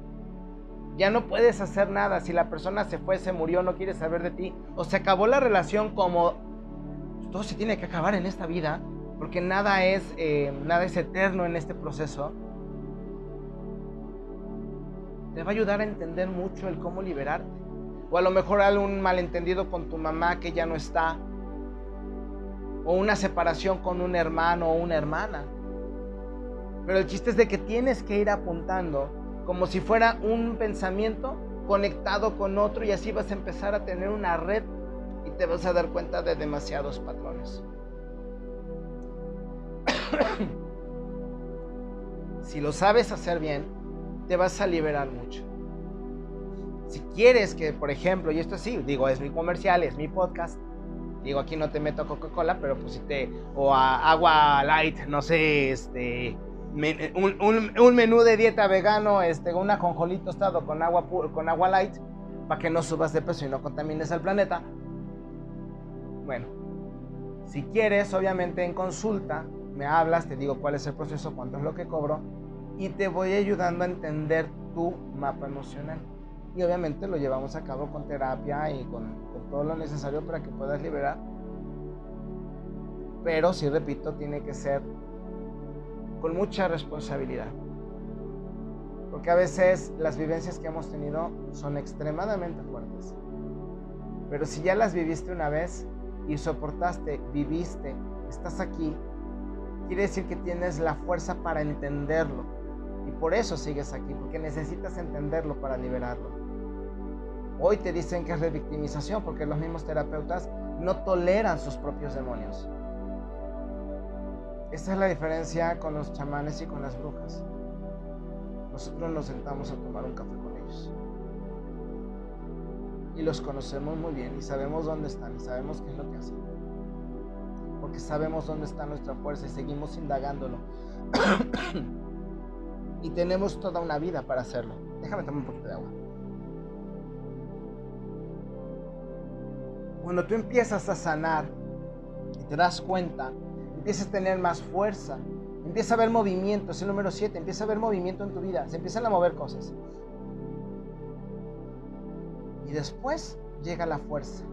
Ya no puedes hacer nada si la persona se fue, se murió, no quiere saber de ti o se acabó la relación como todo se tiene que acabar en esta vida, porque nada es, eh, nada es eterno en este proceso, te va a ayudar a entender mucho el cómo liberarte. O a lo mejor algún malentendido con tu mamá que ya no está. O una separación con un hermano o una hermana. Pero el chiste es de que tienes que ir apuntando como si fuera un pensamiento conectado con otro y así vas a empezar a tener una red y te vas a dar cuenta de demasiados patrones. [coughs] si lo sabes hacer bien, te vas a liberar mucho. Si quieres que, por ejemplo, y esto sí, digo, es mi comercial, es mi podcast, digo, aquí no te meto Coca-Cola, pero pues si te, o agua light, no sé, este, un, menú de dieta vegano, este, un ajonjolí tostado con agua, con agua light, para que no subas de peso y no contamines al planeta, bueno, si quieres, obviamente en consulta, me hablas, te digo cuál es el proceso, cuánto es lo que cobro y te voy ayudando a entender tu mapa emocional. Y obviamente lo llevamos a cabo con terapia y con, todo lo necesario para que puedas liberar. Pero si repito, tiene que ser con mucha responsabilidad. Porque a veces las vivencias que hemos tenido son extremadamente fuertes. Pero si ya las viviste una vez, y soportaste, viviste, estás aquí, quiere decir que tienes la fuerza para entenderlo. Y por eso sigues aquí, porque necesitas entenderlo para liberarlo. Hoy te dicen que es revictimización porque los mismos terapeutas no toleran sus propios demonios. Esta es la diferencia con los chamanes y con las brujas. Nosotros nos sentamos a tomar un café con ellos. Y los conocemos muy bien y sabemos dónde están y sabemos qué es lo que hacen. Porque sabemos dónde está nuestra fuerza y seguimos indagándolo. [coughs] y tenemos toda una vida para hacerlo. Déjame tomar un poquito de agua. Cuando tú empiezas a sanar y te das cuenta, empiezas a tener más fuerza, empieza a haber movimiento, es el número 7, empieza a haber movimiento en tu vida, se empiezan a mover cosas. Y después llega la fuerza.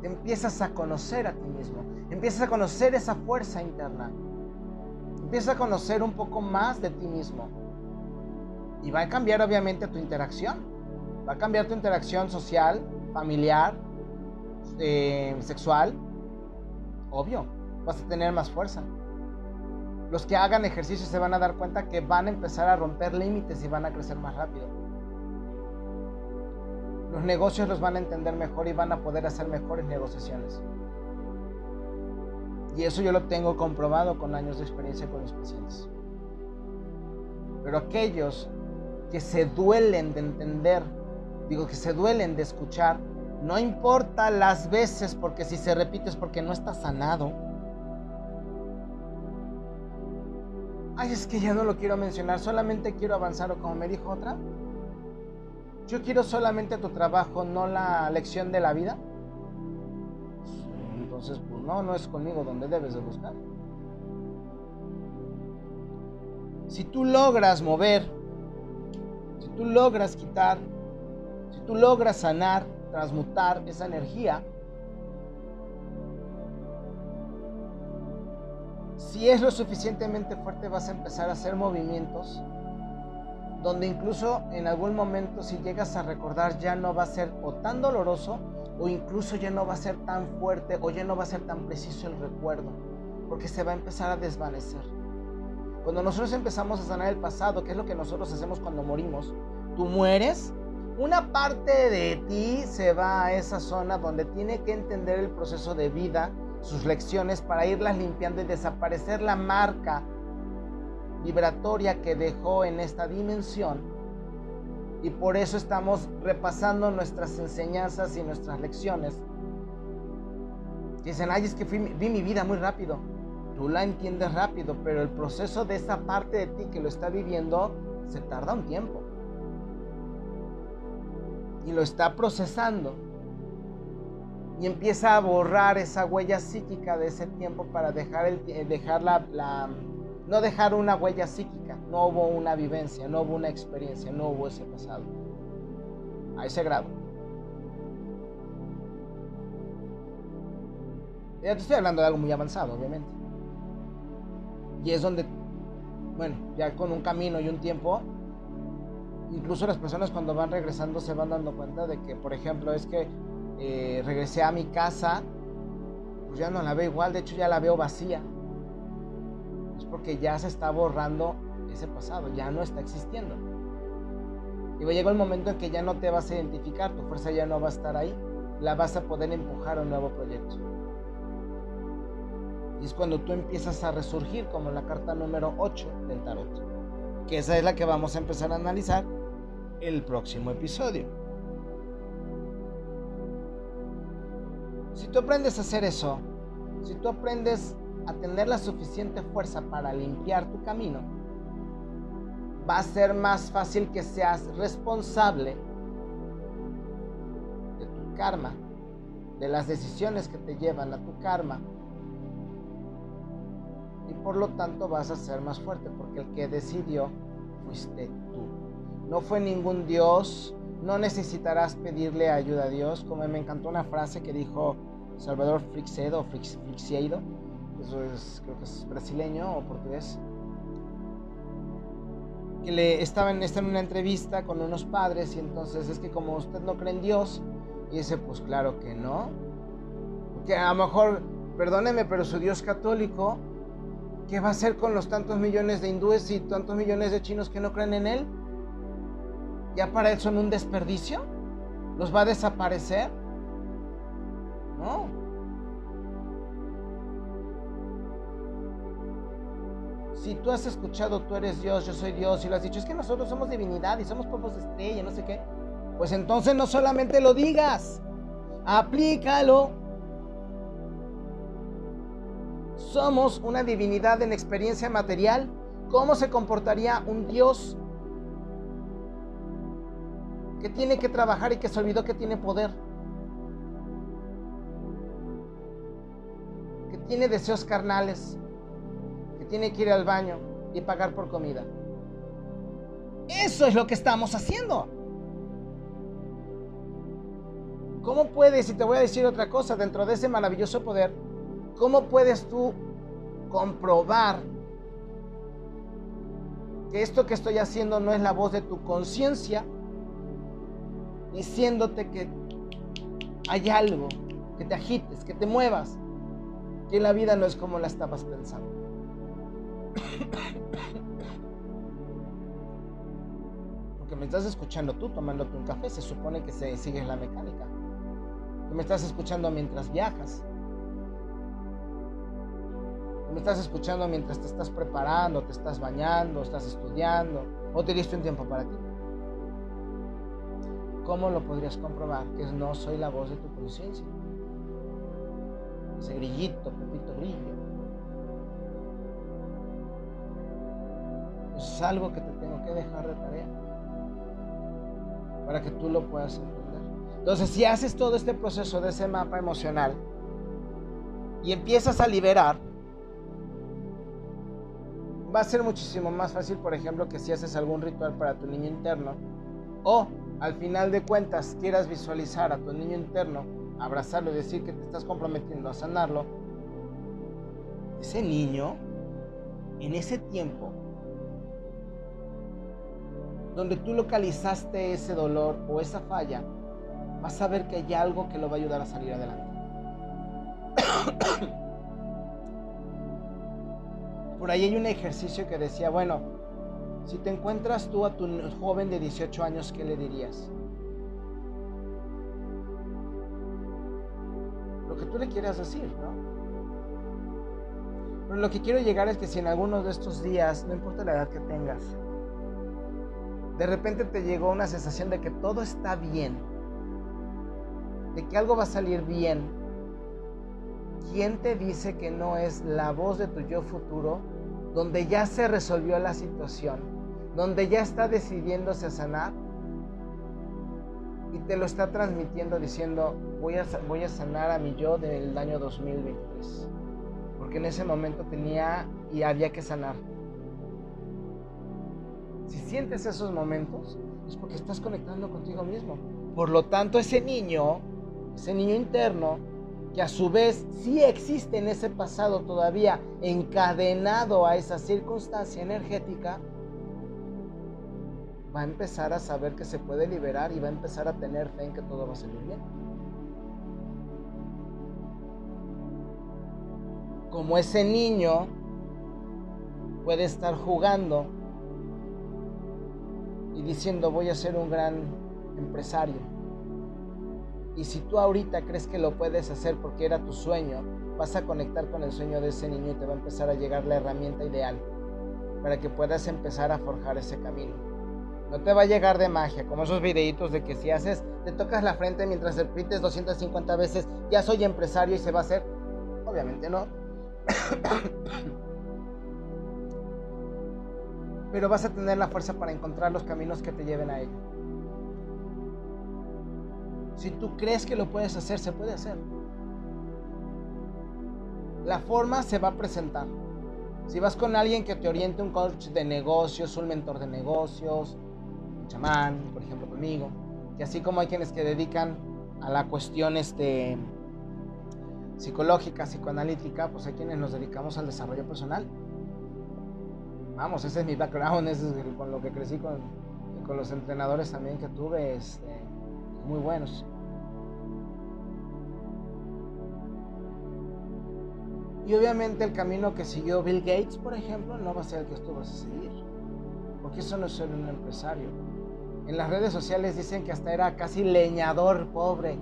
Te empiezas a conocer a ti mismo, empiezas a conocer esa fuerza interna, empiezas a conocer un poco más de ti mismo. Y va a cambiar obviamente tu interacción, va a cambiar tu interacción social, familiar, eh, sexual, obvio, vas a tener más fuerza. Los que hagan ejercicio se van a dar cuenta que van a empezar a romper límites y van a crecer más rápido. Los negocios los van a entender mejor y van a poder hacer mejores negociaciones. Y eso yo lo tengo comprobado con años de experiencia con mis pacientes. Pero aquellos que se duelen de entender, digo que se duelen de escuchar, no importa las veces, porque si se repite es porque no está sanado. Ay, es que ya no lo quiero mencionar, solamente quiero avanzar o como me dijo otra. Yo quiero solamente tu trabajo, no la lección de la vida. Entonces, pues no, no es conmigo donde debes de buscar. Si tú logras mover, si tú logras quitar, si tú logras sanar, transmutar esa energía. Si es lo suficientemente fuerte vas a empezar a hacer movimientos donde incluso en algún momento si llegas a recordar ya no va a ser o tan doloroso o incluso ya no va a ser tan fuerte o ya no va a ser tan preciso el recuerdo, porque se va a empezar a desvanecer. Cuando nosotros empezamos a sanar el pasado, que es lo que nosotros hacemos cuando morimos, tú mueres una parte de ti se va a esa zona donde tiene que entender el proceso de vida, sus lecciones para irlas limpiando y desaparecer la marca vibratoria que dejó en esta dimensión. Y por eso estamos repasando nuestras enseñanzas y nuestras lecciones. Dicen, ay, es que vi mi vida muy rápido. Tú la entiendes rápido, pero el proceso de esa parte de ti que lo está viviendo se tarda un tiempo y lo está procesando y empieza a borrar esa huella psíquica de ese tiempo para dejar, el, eh, dejar la, no dejar una huella psíquica, no hubo una vivencia, no hubo una experiencia, no hubo ese pasado, a ese grado. Ya te estoy hablando de algo muy avanzado, obviamente. Y es donde, bueno, ya con un camino y un tiempo, incluso las personas cuando van regresando se van dando cuenta de que, por ejemplo, es que eh, regresé a mi casa, pues ya no la veo igual, de hecho ya la veo vacía. Es porque ya se está borrando ese pasado, ya no está existiendo. Y llega el momento en que ya no te vas a identificar, tu fuerza ya no va a estar ahí, la vas a poder empujar a un nuevo proyecto. Y es cuando tú empiezas a resurgir como la carta número 8 del tarot. Que esa es la que vamos a empezar a analizar el próximo episodio. Si tú aprendes a hacer eso, si tú aprendes a tener la suficiente fuerza para limpiar tu camino, va a ser más fácil que seas responsable de tu karma, de las decisiones que te llevan a tu karma. Y por lo tanto vas a ser más fuerte, porque el que decidió fuiste tú no fue ningún Dios, no necesitarás pedirle ayuda a Dios, como me encantó una frase que dijo Salvador Frixedo o Frixiedo, eso es, creo que es brasileño o portugués, que le estaba en, en una entrevista con unos padres y entonces es que como usted no cree en Dios, y dice, pues claro que no, porque a lo mejor, perdóneme, pero su Dios católico, ¿qué va a hacer con los tantos millones de hindúes y tantos millones de chinos que no creen en él? ¿Ya para él son un desperdicio? ¿Los va a desaparecer? No. Si tú has escuchado, tú eres Dios, yo soy Dios, y lo has dicho, es que nosotros somos divinidad y somos polvos de estrella, no sé qué, pues entonces no solamente lo digas, aplícalo. Somos una divinidad en experiencia material. ¿Cómo se comportaría un Dios que tiene que trabajar y que se olvidó que tiene poder? Que tiene deseos carnales, que tiene que ir al baño y pagar por comida. Eso es lo que estamos haciendo. ¿Cómo puedes, y te voy a decir otra cosa, dentro de ese maravilloso poder, cómo puedes tú comprobar que esto que estoy haciendo no es la voz de tu conciencia, diciéndote que hay algo, que te agites, que te muevas, que la vida no es como la estabas pensando. Porque me estás escuchando tú tomándote un café, se supone que se, sigues la mecánica me estás escuchando mientras viajas. me estás escuchando mientras te estás preparando, te estás bañando, estás estudiando o te diste un tiempo para ti. ¿Cómo lo podrías comprobar? Que no soy la voz de tu conciencia. Ese grillito, Pepito Grillo. Es algo que te tengo que dejar de tarea para que tú lo puedas entender. Entonces, si haces todo este proceso de ese mapa emocional y empiezas a liberar, va a ser muchísimo más fácil, por ejemplo, que si haces algún ritual para tu niño interno o al final de cuentas quieras visualizar a tu niño interno, abrazarlo y decir que te estás comprometiendo a sanarlo, ese niño en ese tiempo donde tú localizaste ese dolor o esa falla, vas a ver que hay algo que lo va a ayudar a salir adelante. [coughs] Por ahí hay un ejercicio que decía, bueno, si te encuentras tú a tu joven de 18 años, ¿qué le dirías? Lo que tú le quieras decir, ¿no? Pero lo que quiero llegar es que si en alguno de estos días, no importa la edad que tengas, de repente te llegó una sensación de que todo está bien, de que algo va a salir bien, ¿quién te dice que no es la voz de tu yo futuro donde ya se resolvió la situación, donde ya está decidiéndose a sanar? Y te lo está transmitiendo diciendo, voy a, voy a sanar a mi yo del año 2023. Porque en ese momento tenía y había que sanar. Si sientes esos momentos, es porque estás conectando contigo mismo. Por lo tanto, ese niño ese niño interno, que a su vez sí existe en ese pasado todavía encadenado a esa circunstancia energética, va a empezar a saber que se puede liberar y va a empezar a tener fe en que todo va a salir bien. Como ese niño puede estar jugando y diciendo voy a ser un gran empresario y si tú ahorita crees que lo puedes hacer porque era tu sueño, vas a conectar con el sueño de ese niño y te va a empezar a llegar la herramienta ideal para que puedas empezar a forjar ese camino. No te va a llegar de magia, como esos videitos de que si haces, te tocas la frente mientras repites 250 veces, ya soy empresario y se va a hacer. Obviamente no. [coughs] Pero vas a tener la fuerza para encontrar los caminos que te lleven a ello. Si tú crees que lo puedes hacer, se puede hacer. La forma se va a presentar. Si vas con alguien que te oriente, un coach de negocios, un mentor de negocios, un chamán, por ejemplo conmigo, que así como hay quienes que dedican a la cuestión este, psicológica, psicoanalítica, pues hay quienes nos dedicamos al desarrollo personal. Vamos, ese es mi background, ese es con lo que crecí con, con los entrenadores también que tuve, este, muy buenos. Y obviamente el camino que siguió Bill Gates, por ejemplo, no va a ser el que tú vas a seguir. Porque eso no es ser un empresario. En las redes sociales dicen que hasta era casi leñador pobre.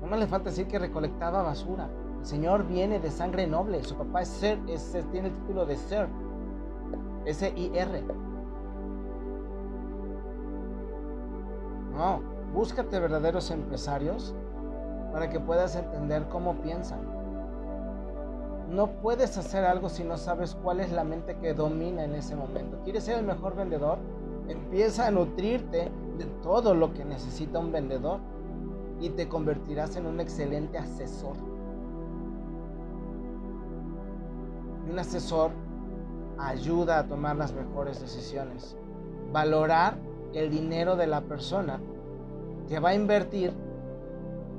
No me le falta decir que recolectaba basura. El Señor viene de sangre noble. Su papá es Sir, tiene el título de Sir. S-I-R. No, búscate verdaderos empresarios para que puedas entender cómo piensan. No puedes hacer algo si no sabes cuál es la mente que domina en ese momento. ¿Quieres ser el mejor vendedor? Empieza a nutrirte de todo lo que necesita un vendedor y te convertirás en un excelente asesor. un asesor ayuda a tomar las mejores decisiones. Valorar el dinero de la persona que va a invertir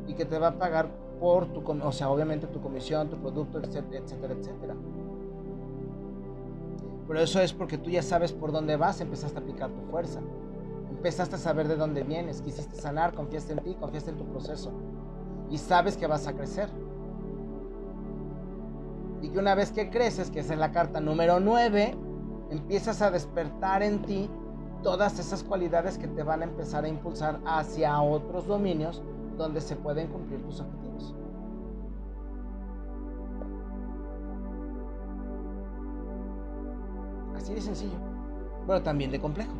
y que te va a pagar por tu, o sea, obviamente tu comisión, tu producto, etcétera, etcétera, etcétera. Pero eso es porque tú ya sabes por dónde vas, empezaste a aplicar tu fuerza. Empezaste a saber de dónde vienes, quisiste sanar, confiaste en ti, confiaste en tu proceso. Y sabes que vas a crecer. Y que una vez que creces, que es la carta número 9, empiezas a despertar en ti todas esas cualidades que te van a empezar a impulsar hacia otros dominios donde se pueden cumplir tus objetivos. Así de sencillo, pero también de complejo.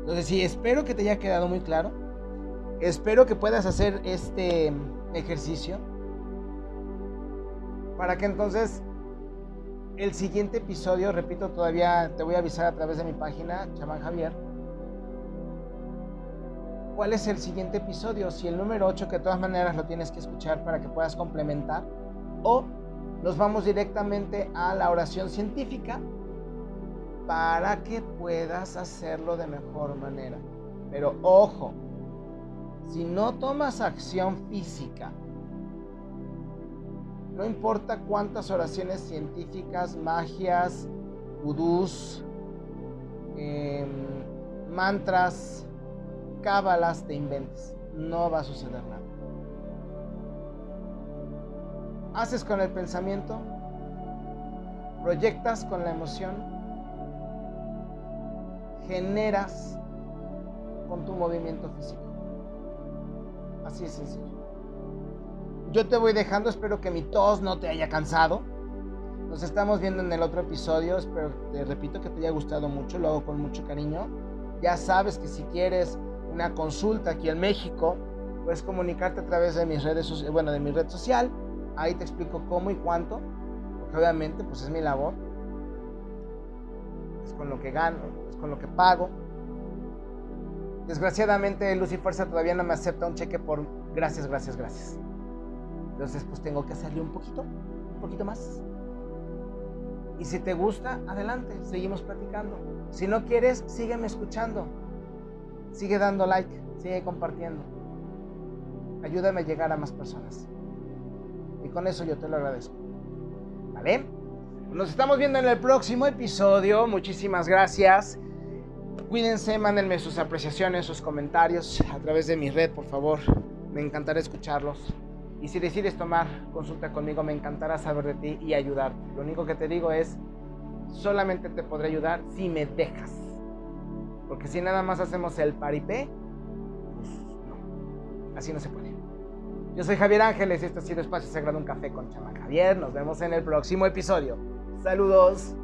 Entonces, sí, espero que te haya quedado muy claro. Espero que puedas hacer este ejercicio para que entonces el siguiente episodio, repito, todavía te voy a avisar a través de mi página, Chamán Javier, cuál es el siguiente episodio, si el número 8, que de todas maneras lo tienes que escuchar para que puedas complementar, o nos vamos directamente a la oración científica para que puedas hacerlo de mejor manera. Pero ojo, si no tomas acción física, no importa cuántas oraciones científicas, magias, vudús, em, mantras, cábalas te inventes, no va a suceder nada. Haces con el pensamiento, proyectas con la emoción, generas con tu movimiento físico. Así es sencillo. Yo te voy dejando, espero que mi tos no te haya cansado. Nos estamos viendo en el otro episodio, espero, te repito que te haya gustado mucho, lo hago con mucho cariño. Ya sabes que si quieres una consulta aquí en México, puedes comunicarte a través de mis redes bueno, de mi red social. Ahí te explico cómo y cuánto, porque obviamente pues es mi labor. Es con lo que gano, es con lo que pago. Desgraciadamente Luz y Fuerza todavía no me acepta un cheque por gracias, gracias, gracias. Entonces pues tengo que hacerle un poquito, un poquito más. Y si te gusta, adelante, seguimos platicando. Si no quieres, sígueme escuchando. Sigue dando like, sigue compartiendo. Ayúdame a llegar a más personas. Y con eso yo te lo agradezco. ¿Vale? Nos estamos viendo en el próximo episodio. Muchísimas gracias. Cuídense, mándenme sus apreciaciones, sus comentarios a través de mi red, por favor. Me encantará escucharlos. Y si decides tomar consulta conmigo, me encantará saber de ti y ayudarte. Lo único que te digo es, solamente te podré ayudar si me dejas. Porque si nada más hacemos el paripé, pues no, así no se puede. Yo soy Javier Ángeles y esto ha sido Espacio Sagrado Un Café con Chamán Javier. Nos vemos en el próximo episodio. Saludos.